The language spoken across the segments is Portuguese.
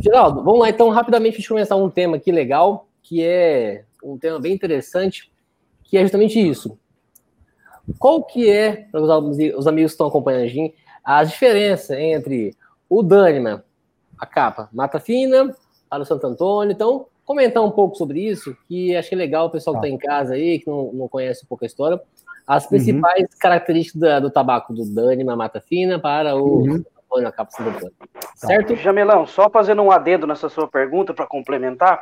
Geraldo, vamos lá então, rapidamente, deixa eu começar um tema aqui legal, que é um tema bem interessante, que é justamente isso. Qual que é, para os amigos que estão acompanhando a gente, a diferença entre o Dânima, a capa Mata Fina, para o Santo Antônio. Então, comentar um pouco sobre isso, que acho que é legal o pessoal que está tá em casa aí, que não, não conhece um pouco a história, as principais uhum. características da, do tabaco do Dânima Mata Fina para o uhum. Antônio, a capa Santo Antônio. Tá. Certo? Jamelão, só fazendo um adendo nessa sua pergunta para complementar,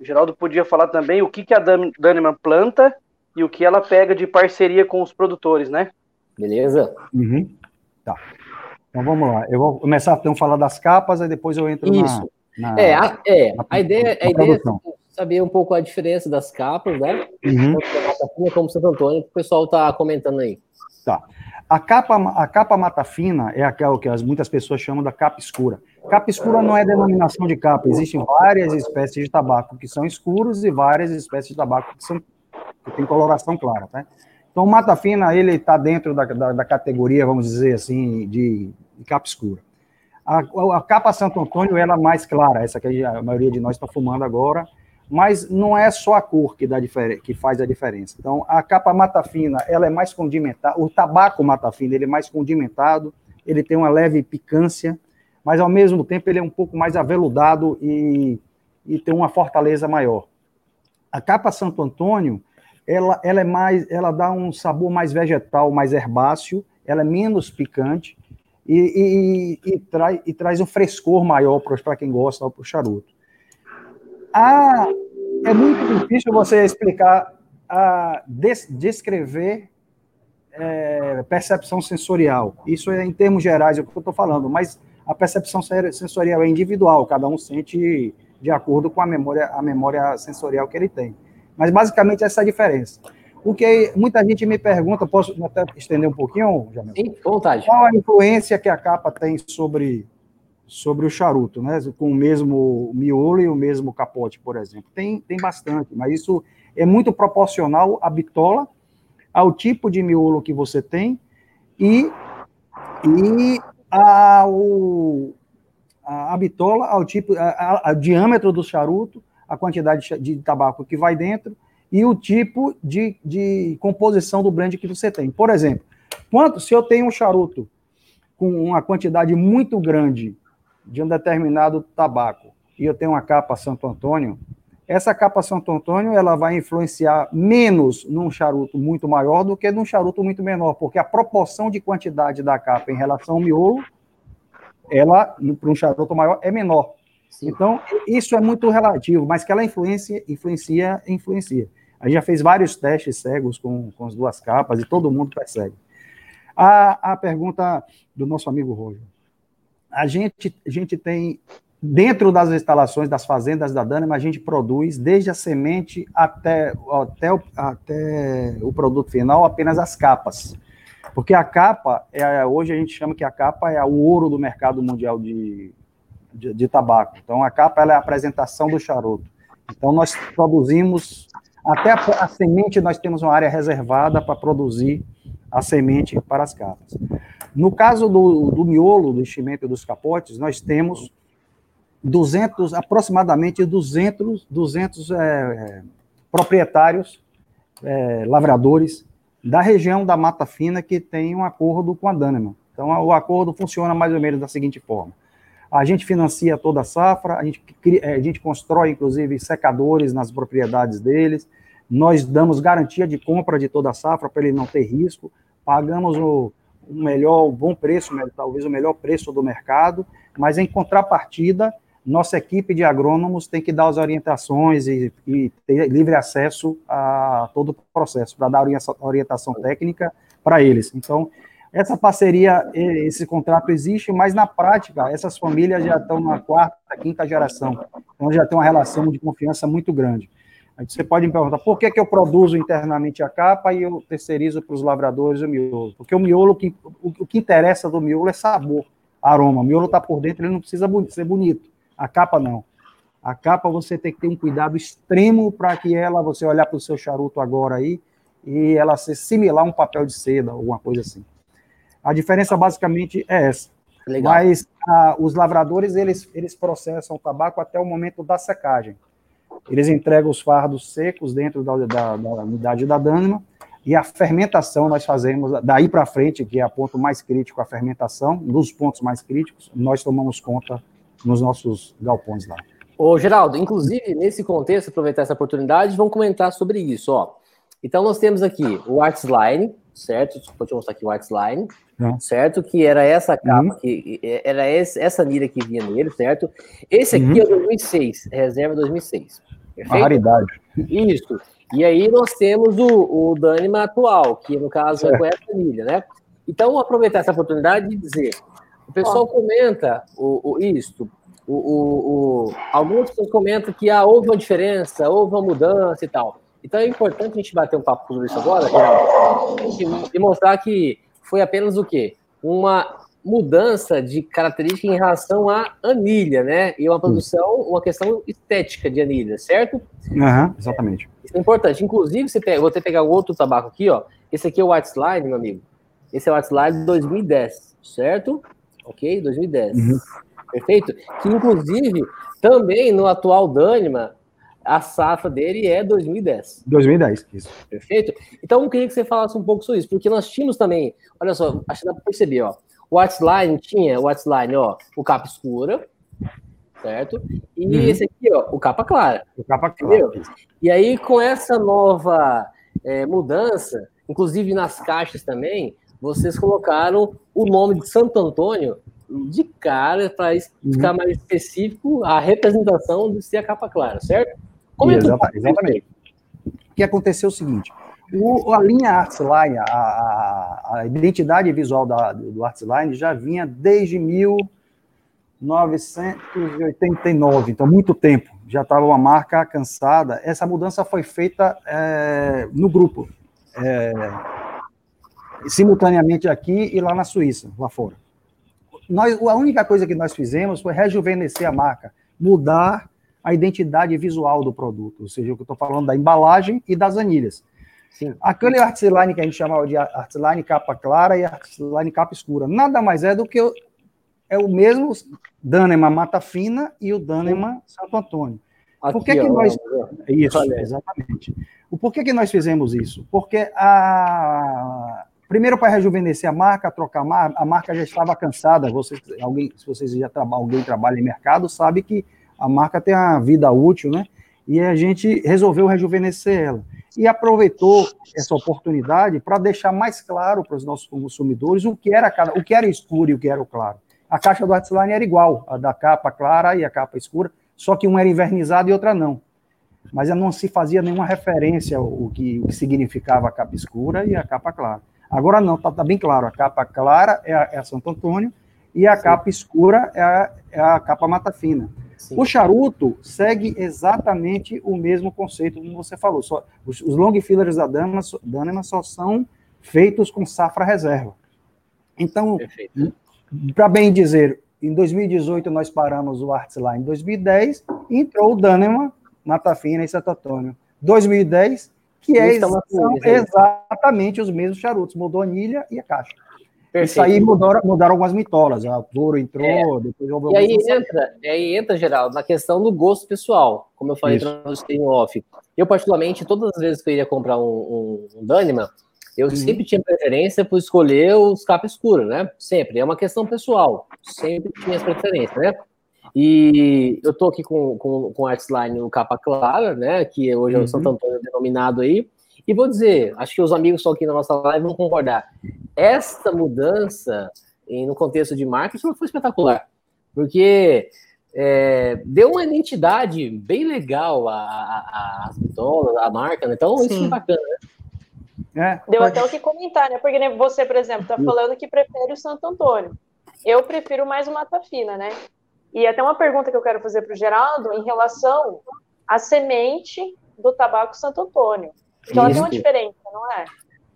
o Geraldo podia falar também o que, que a Dânima planta e o que ela pega de parceria com os produtores, né? Beleza? Uhum. Tá. Então vamos lá. Eu vou começar então a falar das capas, e depois eu entro Isso. Na, na, é, a, é, na, a ideia, a ideia é saber um pouco a diferença das capas, né? Uhum. Tanto como Santo Antônio, que o pessoal está comentando aí. Tá. A capa, a capa mata fina é aquela que as, muitas pessoas chamam da capa escura. Capa escura não é denominação de capa, existem várias espécies de tabaco que são escuros e várias espécies de tabaco que, são, que têm coloração clara, tá? Então, o mata fina, ele está dentro da, da, da, categoria, vamos dizer assim, de, de capa escura. A, a, capa Santo Antônio, ela é mais clara, essa que a maioria de nós está fumando agora, mas não é só a cor que, dá que faz a diferença. Então, a capa mata fina, ela é mais condimentada, o tabaco mata fina, ele é mais condimentado, ele tem uma leve picância, mas ao mesmo tempo ele é um pouco mais aveludado e, e tem uma fortaleza maior. A capa Santo Antônio, ela, ela é mais, ela dá um sabor mais vegetal, mais herbáceo, ela é menos picante e, e, e, trai, e traz um frescor maior para quem gosta do charuto. Ah, é muito difícil você explicar, a, des, descrever é, percepção sensorial. Isso é em termos gerais é o que eu estou falando, mas a percepção sensorial é individual, cada um sente de acordo com a memória, a memória sensorial que ele tem. Mas basicamente essa é a diferença. O que muita gente me pergunta, posso até estender um pouquinho, Jamil? Sim, vontade. Qual a influência que a capa tem sobre, sobre o charuto, né? Com o mesmo miolo e o mesmo capote, por exemplo. Tem, tem bastante, mas isso é muito proporcional à bitola, ao tipo de miolo que você tem e, e ao, a, bitola, ao tipo, ao diâmetro do charuto a quantidade de tabaco que vai dentro e o tipo de, de composição do blend que você tem. Por exemplo, quanto se eu tenho um charuto com uma quantidade muito grande de um determinado tabaco e eu tenho uma capa Santo Antônio, essa capa Santo Antônio ela vai influenciar menos num charuto muito maior do que num charuto muito menor, porque a proporção de quantidade da capa em relação ao miolo, ela para um charuto maior é menor. Sim. Então, isso é muito relativo, mas que ela influencia, influencia, influencia. A gente já fez vários testes cegos com, com as duas capas e todo mundo percebe. A, a pergunta do nosso amigo Roger. A gente, a gente tem, dentro das instalações das fazendas da Dana, a gente produz desde a semente até, até, o, até o produto final apenas as capas. Porque a capa, é, hoje a gente chama que a capa é o ouro do mercado mundial de, de, de tabaco. Então, a capa é a apresentação do charuto. Então, nós produzimos, até a, a semente, nós temos uma área reservada para produzir a semente para as capas. No caso do, do miolo, do enchimento dos capotes, nós temos 200, aproximadamente 200, 200 é, proprietários, é, lavradores, da região da Mata Fina que tem um acordo com a Daneman. Então, o acordo funciona mais ou menos da seguinte forma. A gente financia toda a safra, a gente, eh, a gente constrói, inclusive, secadores nas propriedades deles, nós damos garantia de compra de toda a safra para ele não ter risco, pagamos o, o melhor, o bom preço, talvez o melhor preço do mercado, mas em contrapartida, nossa equipe de agrônomos tem que dar as orientações e, e ter livre acesso a todo o processo, para dar orientação técnica para eles. Então, essa parceria, esse contrato existe, mas na prática, essas famílias já estão na quarta, quinta geração. Então já tem uma relação de confiança muito grande. Você pode me perguntar, por que, que eu produzo internamente a capa e eu terceirizo para os lavradores o miolo? Porque o miolo, o, o que interessa do miolo é sabor, aroma. O miolo está por dentro, ele não precisa ser bonito. A capa não. A capa você tem que ter um cuidado extremo para que ela, você olhar para o seu charuto agora aí, e ela ser similar a um papel de seda, alguma coisa assim. A diferença basicamente é essa. Legal. Mas ah, os lavradores, eles, eles processam o tabaco até o momento da secagem. Eles entregam os fardos secos dentro da, da, da unidade da Dânima, e a fermentação nós fazemos, daí para frente, que é o ponto mais crítico, a fermentação, dos pontos mais críticos, nós tomamos conta nos nossos galpões lá. Ô, Geraldo, inclusive, nesse contexto, aproveitar essa oportunidade, vamos comentar sobre isso, ó. Então, nós temos aqui o Artsline, certo? Vou te mostrar aqui o Artsline, é. certo? Que era essa capa, uhum. que era essa nira que vinha nele, certo? Esse aqui uhum. é 2006, reserva 2006. Perfeito? Uma raridade. Isso. E aí nós temos o, o Dânima atual, que no caso é, é com essa milha, né? Então, aproveitar essa oportunidade de dizer, o pessoal oh. comenta o, o isto, o, o, o, algumas pessoas comentam que ah, houve uma diferença, houve uma mudança e tal. Então é importante a gente bater um papo sobre isso agora, e mostrar que foi apenas o quê? Uma mudança de característica em relação à anilha, né? E uma produção, uma questão estética de anilha, certo? Uhum, exatamente. Isso é importante. Inclusive, você pega, vou que pegar outro tabaco aqui, ó. Esse aqui é o White Slide, meu amigo. Esse é o White Slide de 2010, certo? Ok? 2010. Uhum. Perfeito? Que, inclusive, também no atual Dânima, a safra dele é 2010. 2010, isso. Perfeito? Então, eu queria que você falasse um pouco sobre isso, porque nós tínhamos também, olha só, acho que dá para perceber, ó, o tinha, o Watchline, ó, o capa escura, certo? E uhum. esse aqui, ó, o capa clara. O capa clara. E aí, com essa nova é, mudança, inclusive nas caixas também, vocês colocaram o nome de Santo Antônio de cara para uhum. ficar mais específico a representação de ser a capa clara, certo? Comenta exatamente. exatamente. O que aconteceu é o seguinte: o, a linha Artsline, a, a, a, identidade visual da, do Artsline já vinha desde 1989, então muito tempo. Já estava uma marca cansada. Essa mudança foi feita é, no grupo, é, simultaneamente aqui e lá na Suíça, lá fora. Nós, a única coisa que nós fizemos foi rejuvenescer a marca, mudar a identidade visual do produto, ou seja, o que eu estou falando da embalagem e das anilhas. Sim. Aquele artline que a gente chamava de artline capa clara e artline capa escura, nada mais é do que o, é o mesmo Danema Mata Fina e o Danema Santo Antônio. Aqui, Por que, que nós. Isso, exatamente. O porquê que nós fizemos isso? Porque a. Primeiro, para rejuvenescer a marca, trocar a marca, a marca já estava cansada. Vocês, alguém, se vocês já trabalham, alguém trabalha em mercado, sabe que a marca tem a vida útil, né? E a gente resolveu rejuvenescer ela. E aproveitou essa oportunidade para deixar mais claro para os nossos consumidores o que era cada, o que era escuro e o que era o claro. A caixa do Artsline era igual, a da capa clara e a capa escura, só que uma era invernizada e outra não. Mas não se fazia nenhuma referência ao que, o que significava a capa escura e a capa clara. Agora não, está tá bem claro, a capa clara é a, é a Santo Antônio e a Sim. capa escura é a, é a capa Mata Fina. Sim. O charuto segue exatamente o mesmo conceito, como você falou. Só, os, os long fillers da Danema só são feitos com safra reserva. Então, para bem dizer, em 2018 nós paramos o Arts lá em 2010, entrou o Danema, Mata Fina e Santo Antônio. 2010, que é exatamente os mesmos charutos, mudou a anilha e a caixa. Perfeito. Isso aí mudaram, mudaram algumas mitolas. A Toro entrou, é. depois houve E aí entra, e aí entra, Geraldo, na questão do gosto pessoal, como eu falei em off. Eu, particularmente, todas as vezes que eu ia comprar um, um, um Dânima, eu uhum. sempre tinha preferência por escolher os capa escura, né? Sempre. É uma questão pessoal. Sempre tinha essa preferência, né? E eu tô aqui com, com, com o Artsline no capa clara, né? Que hoje é o uhum. Santo Antônio denominado aí. E vou dizer, acho que os amigos que estão aqui na nossa live vão concordar. Esta mudança, no contexto de marketing, foi espetacular. Porque é, deu uma identidade bem legal às bitolas, à marca, né? Então, Sim. isso é bacana, né? É, deu até o que comentar, né? Porque você, por exemplo, está falando que prefere o Santo Antônio. Eu prefiro mais o Mata Fina, né? E até uma pergunta que eu quero fazer para o Geraldo em relação à semente do tabaco Santo Antônio. Então tem uma diferença, não é?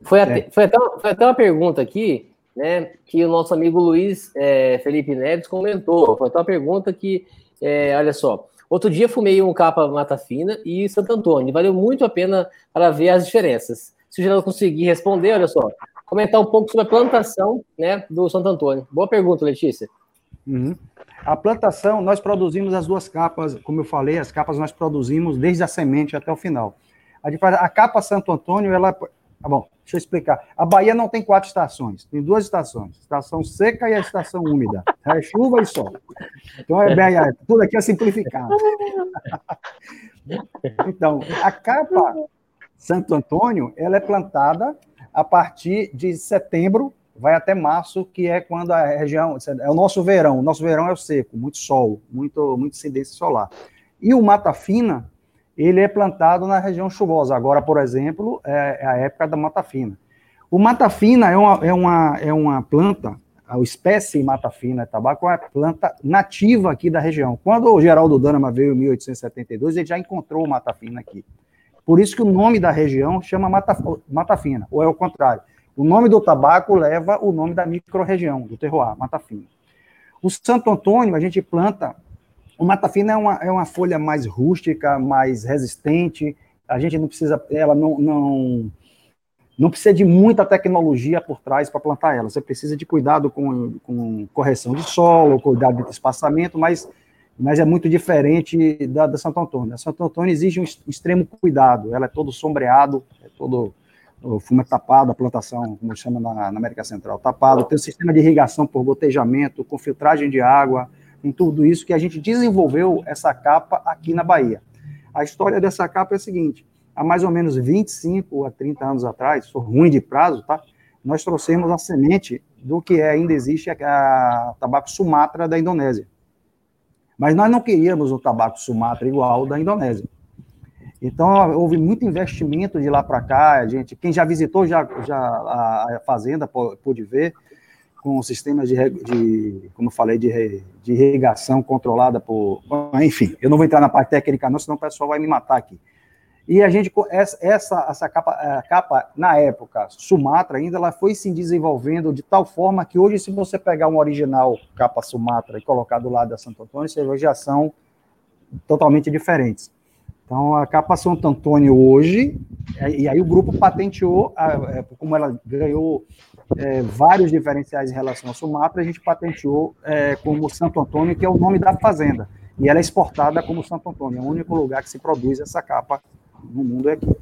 Foi até, é. foi, até, foi até uma pergunta aqui, né, que o nosso amigo Luiz é, Felipe Neves comentou. Foi até uma pergunta que, é, olha só, outro dia fumei um capa Mata Fina e Santo Antônio. Valeu muito a pena para ver as diferenças. Se o Geraldo conseguir responder, olha só, comentar um pouco sobre a plantação né, do Santo Antônio. Boa pergunta, Letícia. Uhum. A plantação, nós produzimos as duas capas, como eu falei, as capas nós produzimos desde a semente até o final. A, a capa Santo Antônio, ela. Tá bom, deixa eu explicar. A Bahia não tem quatro estações, tem duas estações: estação seca e a estação úmida. É chuva e sol. Então, é bem, é, tudo aqui é simplificado. Então, a capa Santo Antônio, ela é plantada a partir de setembro, vai até março, que é quando a região, é o nosso verão, o nosso verão é o seco, muito sol, muito, muito incidência solar. E o mata fina, ele é plantado na região chuvosa. Agora, por exemplo, é, é a época da mata fina. O mata fina é uma, é uma, é uma planta, a espécie mata fina tabaco é uma planta nativa aqui da região. Quando o Geraldo Danama veio em 1872, ele já encontrou o mata fina aqui. Por isso que o nome da região chama Mata, Mata Fina, ou é o contrário. O nome do tabaco leva o nome da microrregião, do terroir, Mata Fina. O Santo Antônio, a gente planta. O Mata Fina é uma, é uma folha mais rústica, mais resistente. A gente não precisa, ela não, não, não precisa de muita tecnologia por trás para plantar ela. Você precisa de cuidado com, com correção de solo, cuidado de espaçamento, mas mas é muito diferente da, da Santo Antônio. A Santo Antônio exige um extremo cuidado, ela é todo sombreado, é todo o fumo é tapado, a plantação, como chama na, na, América Central, tapado, tem um sistema de irrigação por gotejamento, com filtragem de água, em tudo isso que a gente desenvolveu essa capa aqui na Bahia. A história dessa capa é a seguinte, há mais ou menos 25 a 30 anos atrás, sou ruim de prazo, tá? Nós trouxemos a semente do que ainda existe a, tabaco Sumatra da Indonésia. Mas nós não queríamos o tabaco Sumatra igual da Indonésia. Então, houve muito investimento de lá para cá. Gente, quem já visitou já, já a, fazenda pôde ver, com sistemas de, de como falei, de, de irrigação controlada por. Enfim, eu não vou entrar na parte técnica, não, senão o pessoal vai me matar aqui. E a gente, essa, essa capa, capa, na época, Sumatra ainda, ela foi se desenvolvendo de tal forma que hoje, se você pegar um original capa Sumatra e colocar do lado da Santo Antônio, você já são totalmente diferentes. Então, a capa Santo Antônio hoje, é, e aí o grupo patenteou, é, como ela ganhou é, vários diferenciais em relação ao Sumatra, a gente patenteou é, como Santo Antônio, que é o nome da fazenda. E ela é exportada como Santo Antônio, é o único lugar que se produz essa capa no mundo é aqui.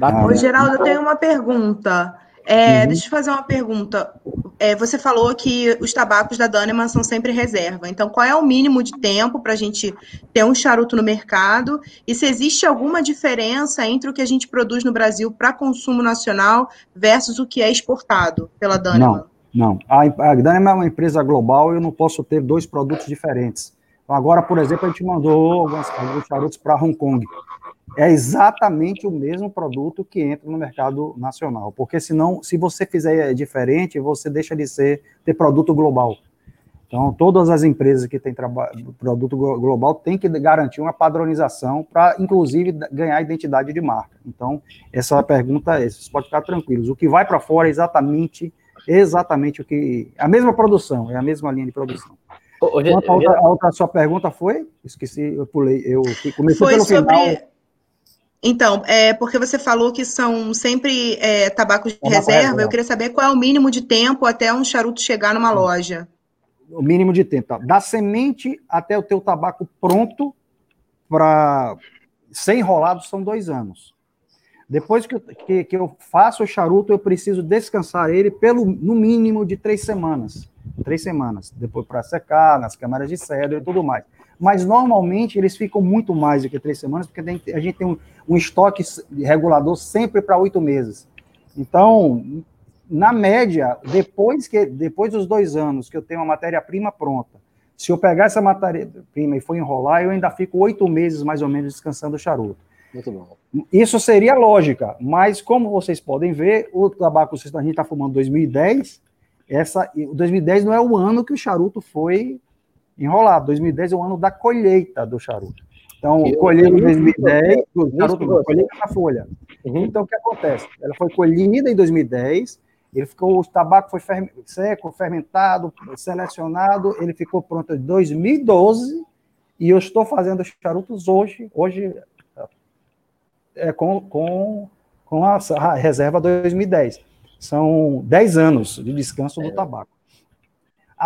Ah, Ô, Geraldo, eu tenho uma pergunta. É, uhum. Deixa eu fazer uma pergunta. É, você falou que os tabacos da Daneman são sempre reserva. Então, qual é o mínimo de tempo para a gente ter um charuto no mercado? E se existe alguma diferença entre o que a gente produz no Brasil para consumo nacional versus o que é exportado pela Daneman? Não, não. A, a Daneman é uma empresa global e eu não posso ter dois produtos diferentes. Agora, por exemplo, a gente mandou alguns, alguns charutos para Hong Kong é exatamente o mesmo produto que entra no mercado nacional, porque senão, se você fizer diferente, você deixa de ser ter produto global. Então, todas as empresas que têm produto global têm que garantir uma padronização para, inclusive, ganhar identidade de marca. Então, essa é pergunta, vocês podem ficar tranquilos. O que vai para fora é exatamente, exatamente o que. A mesma produção, é a mesma linha de produção. Hoje, a, outra, a outra sua pergunta foi? Esqueci, eu pulei, eu comecei foi pelo sobre... final. Então, é porque você falou que são sempre é, tabacos de é reserva, eu queria saber qual é o mínimo de tempo até um charuto chegar numa loja. O mínimo de tempo, tá? Da semente até o teu tabaco pronto para ser enrolado são dois anos. Depois que, que, que, eu faço o charuto, eu preciso descansar ele pelo no mínimo de três semanas. Três semanas. Depois para secar, nas câmaras de cedro e tudo mais mas normalmente eles ficam muito mais do que três semanas, porque a gente tem um, um estoque regulador sempre para oito meses. Então, na média, depois, que, depois dos dois anos que eu tenho a matéria-prima pronta, se eu pegar essa matéria-prima e for enrolar, eu ainda fico oito meses mais ou menos descansando o charuto. Muito bom. Isso seria lógica, mas como vocês podem ver, o tabaco a gente está fumando 2010, essa, 2010 não é o ano que o charuto foi enrolado. 2010 é o ano da colheita do charuto. Então, colheita em 2010, do charuto, colheita na folha. Uhum. Então, o que acontece? Ela foi colhida em 2010, ele ficou, o tabaco foi seco, fermentado, selecionado, ele ficou pronto em 2012, e eu estou fazendo charutos hoje, hoje é com, com, com a, a reserva 2010. São 10 anos de descanso do é. tabaco.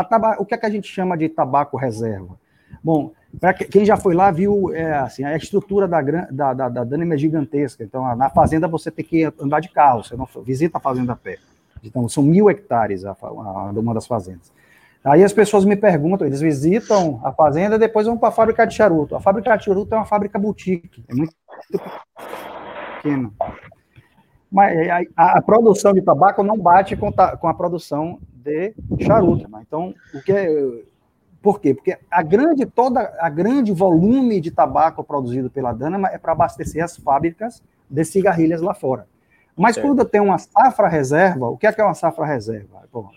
Taba... o que é que a gente chama de tabaco reserva? Bom, para quem já foi lá, viu é, assim, a estrutura da, da, da, da Dânima é gigantesca. Então, na fazenda você tem que andar de carro, você não visita a fazenda a pé. Então, são mil hectares a, a, uma das fazendas. Aí as pessoas me perguntam, eles visitam a fazenda e depois vão para a fábrica de charuto. A fábrica de charuto é uma fábrica boutique, é muito pequena. Mas a, a, produção de tabaco não bate com, ta, com a produção de charuto. Né? Então, o que é, por quê? Porque a grande, toda, a grande volume de tabaco produzido pela Danama é para abastecer as fábricas de cigarrilhas lá fora. Mas certo. quando tem uma safra reserva, o que é, que é uma safra reserva? Bom,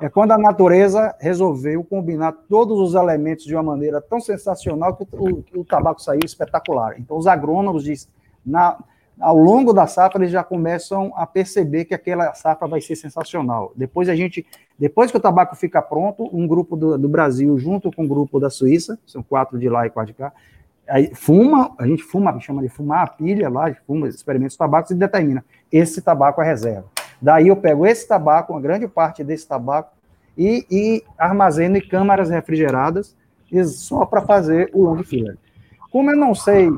é quando a natureza resolveu combinar todos os elementos de uma maneira tão sensacional que o, que o tabaco saiu espetacular. Então, os agrônomos dizem, na, ao longo da safra, eles já começam a perceber que aquela safra vai ser sensacional. Depois a gente, depois que o tabaco fica pronto, um grupo do, do Brasil, junto com um grupo da Suíça, são quatro de lá e quatro de cá, aí fuma, a gente fuma, chama de fumar a pilha lá, fuma, experimenta os tabacos e determina, esse tabaco é reserva. Daí eu pego esse tabaco, uma grande parte desse tabaco, e, e armazeno em câmaras refrigeradas, só para fazer o long filler. Como eu não sei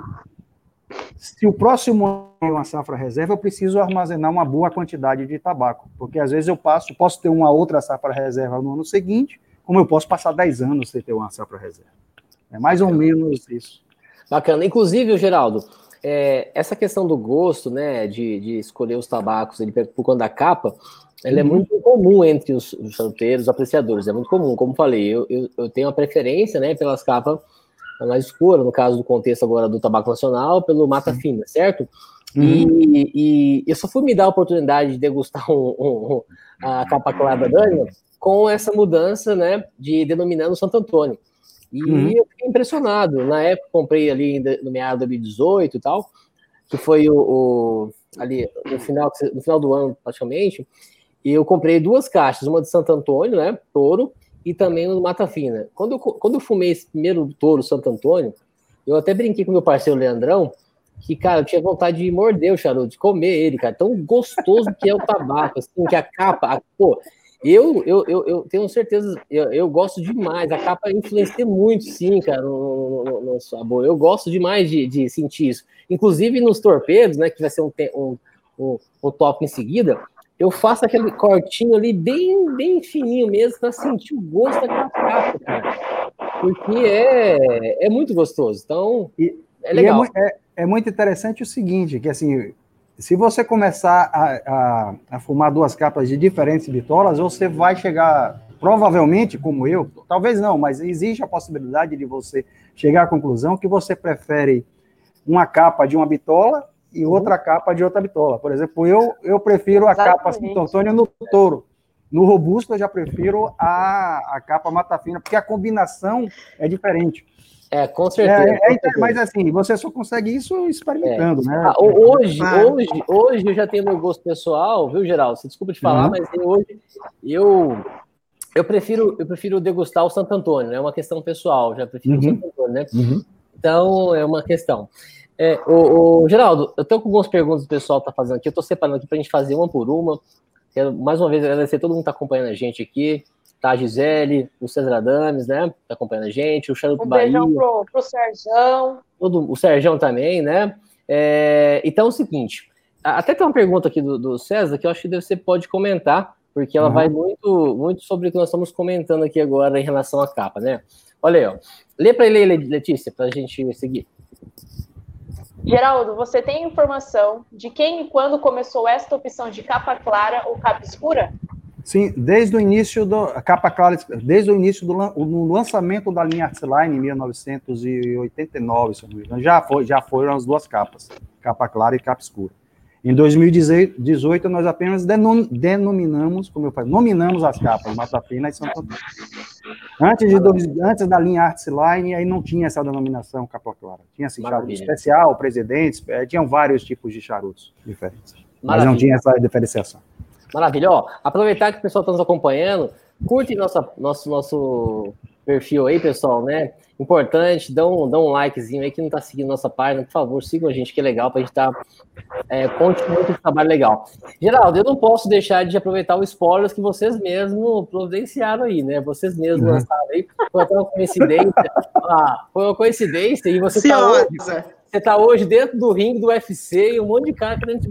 se o próximo ano é uma safra reserva, eu preciso armazenar uma boa quantidade de tabaco, porque às vezes eu passo, posso ter uma outra safra reserva no ano seguinte, como eu posso passar 10 anos sem ter uma safra reserva. É mais ou menos isso. Bacana. Inclusive, Geraldo, é, essa questão do gosto, né, de, de escolher os tabacos ele, por conta da capa, ela é uhum. muito comum entre os, os os apreciadores, é muito comum, como falei, eu, eu, eu tenho a preferência, né, pelas capas mais escuras, no caso do contexto agora do tabaco nacional, pelo mata fina, certo? Uhum. E, e, eu só fui me dar a oportunidade de degustar um, um, um, a capa clara da Dani com essa mudança, né, de denominando Santo Antônio. E uhum. eu fiquei impressionado. Na época, comprei ali no meado de 2018 e tal, que foi o, o, ali no final, no final do ano, praticamente. E eu comprei duas caixas, uma de Santo Antônio, né, touro, e também uma Mata Fina. Quando eu, quando eu fumei esse primeiro touro Santo Antônio, eu até brinquei com meu parceiro Leandrão, que, cara, eu tinha vontade de morder o charuto, de comer ele, cara. Tão gostoso que é o tabaco, assim, que a capa, a, pô, eu, eu, eu, eu tenho certeza, eu, eu gosto demais. A capa influencia muito, sim, cara, no, no, no sabor. Eu gosto demais de, de, sentir isso. Inclusive nos torpedos, né, que vai ser um, um, um, um top em seguida, eu faço aquele cortinho ali bem, bem fininho mesmo para sentir o gosto daquela capa, cara. Porque é, é muito gostoso. Então, e, é legal. É, é, é, muito interessante o seguinte, que assim, se você começar a, a, a, fumar duas capas de diferentes bitolas, você vai chegar, provavelmente, como eu, talvez não, mas existe a possibilidade de você chegar à conclusão que você prefere uma capa de uma bitola e uhum. outra capa de outra bitola. Por exemplo, eu, eu prefiro a Exatamente. capa Santo Antônio no touro. No robusto, eu já prefiro a, a capa mata fina, porque a combinação é diferente. É, com certeza. É, é, mas assim, você só consegue isso experimentando, é. né? Ah, hoje, hoje, hoje eu já tenho meu gosto pessoal, viu, Geraldo? Desculpa te falar, uhum. mas hoje eu eu prefiro eu prefiro degustar o Santo Antônio, é né? uma questão pessoal, já prefiro uhum. o Santo Antônio, né? Uhum. Então é uma questão. É, o, o, Geraldo, eu tenho algumas perguntas que o pessoal está fazendo aqui, eu estou separando aqui para a gente fazer uma por uma. Quero mais uma vez agradecer a todo mundo que está acompanhando a gente aqui tá a Gisele, o César Adames, né? Tá acompanhando a gente, o Charuto um Bahia. Um beijão pro, pro Serjão. Todo, o Serjão também, né? É, então é o seguinte, até tem uma pergunta aqui do, do, César que eu acho que você pode comentar, porque ela uhum. vai muito, muito sobre o que nós estamos comentando aqui agora em relação à capa, né? Olha aí, ó. Lê para ele, Letícia, para a gente seguir. Geraldo, você tem informação de quem e quando começou esta opção de capa clara ou capa escura? Sim, desde o início do capa clara, desde o início do no lançamento da linha Artsline em 1989, se não me engano, já foi, já foram as duas capas, capa clara e capa escura. Em 2018 nós apenas denominamos, como eu falei, nominamos as capas Mata Fina e Santo Antônio. Antes de dois, antes da linha Artsline aí não tinha essa denominação capa clara. Tinha assim, charuto especial, presidentes, eh, tinham vários tipos de charutos diferentes. Maravilha. Mas não tinha essa diferenciação. Maravilha. Ó, aproveitar que o pessoal está nos acompanhando, curte nossa, nosso, nosso perfil aí, pessoal, né? Importante, dá um, dá um likezinho aí que não tá seguindo nossa página, por favor, sigam a gente, que é legal pra gente estar tá, é, continuando esse trabalho legal. Geraldo, eu não posso deixar de aproveitar o spoilers que vocês mesmos providenciaram aí, né? Vocês mesmos uhum. lançaram aí, foi uma coincidência. ah, foi uma coincidência e você tá hoje, você tá hoje dentro do ringue do UFC e um monte de cara querendo te bater.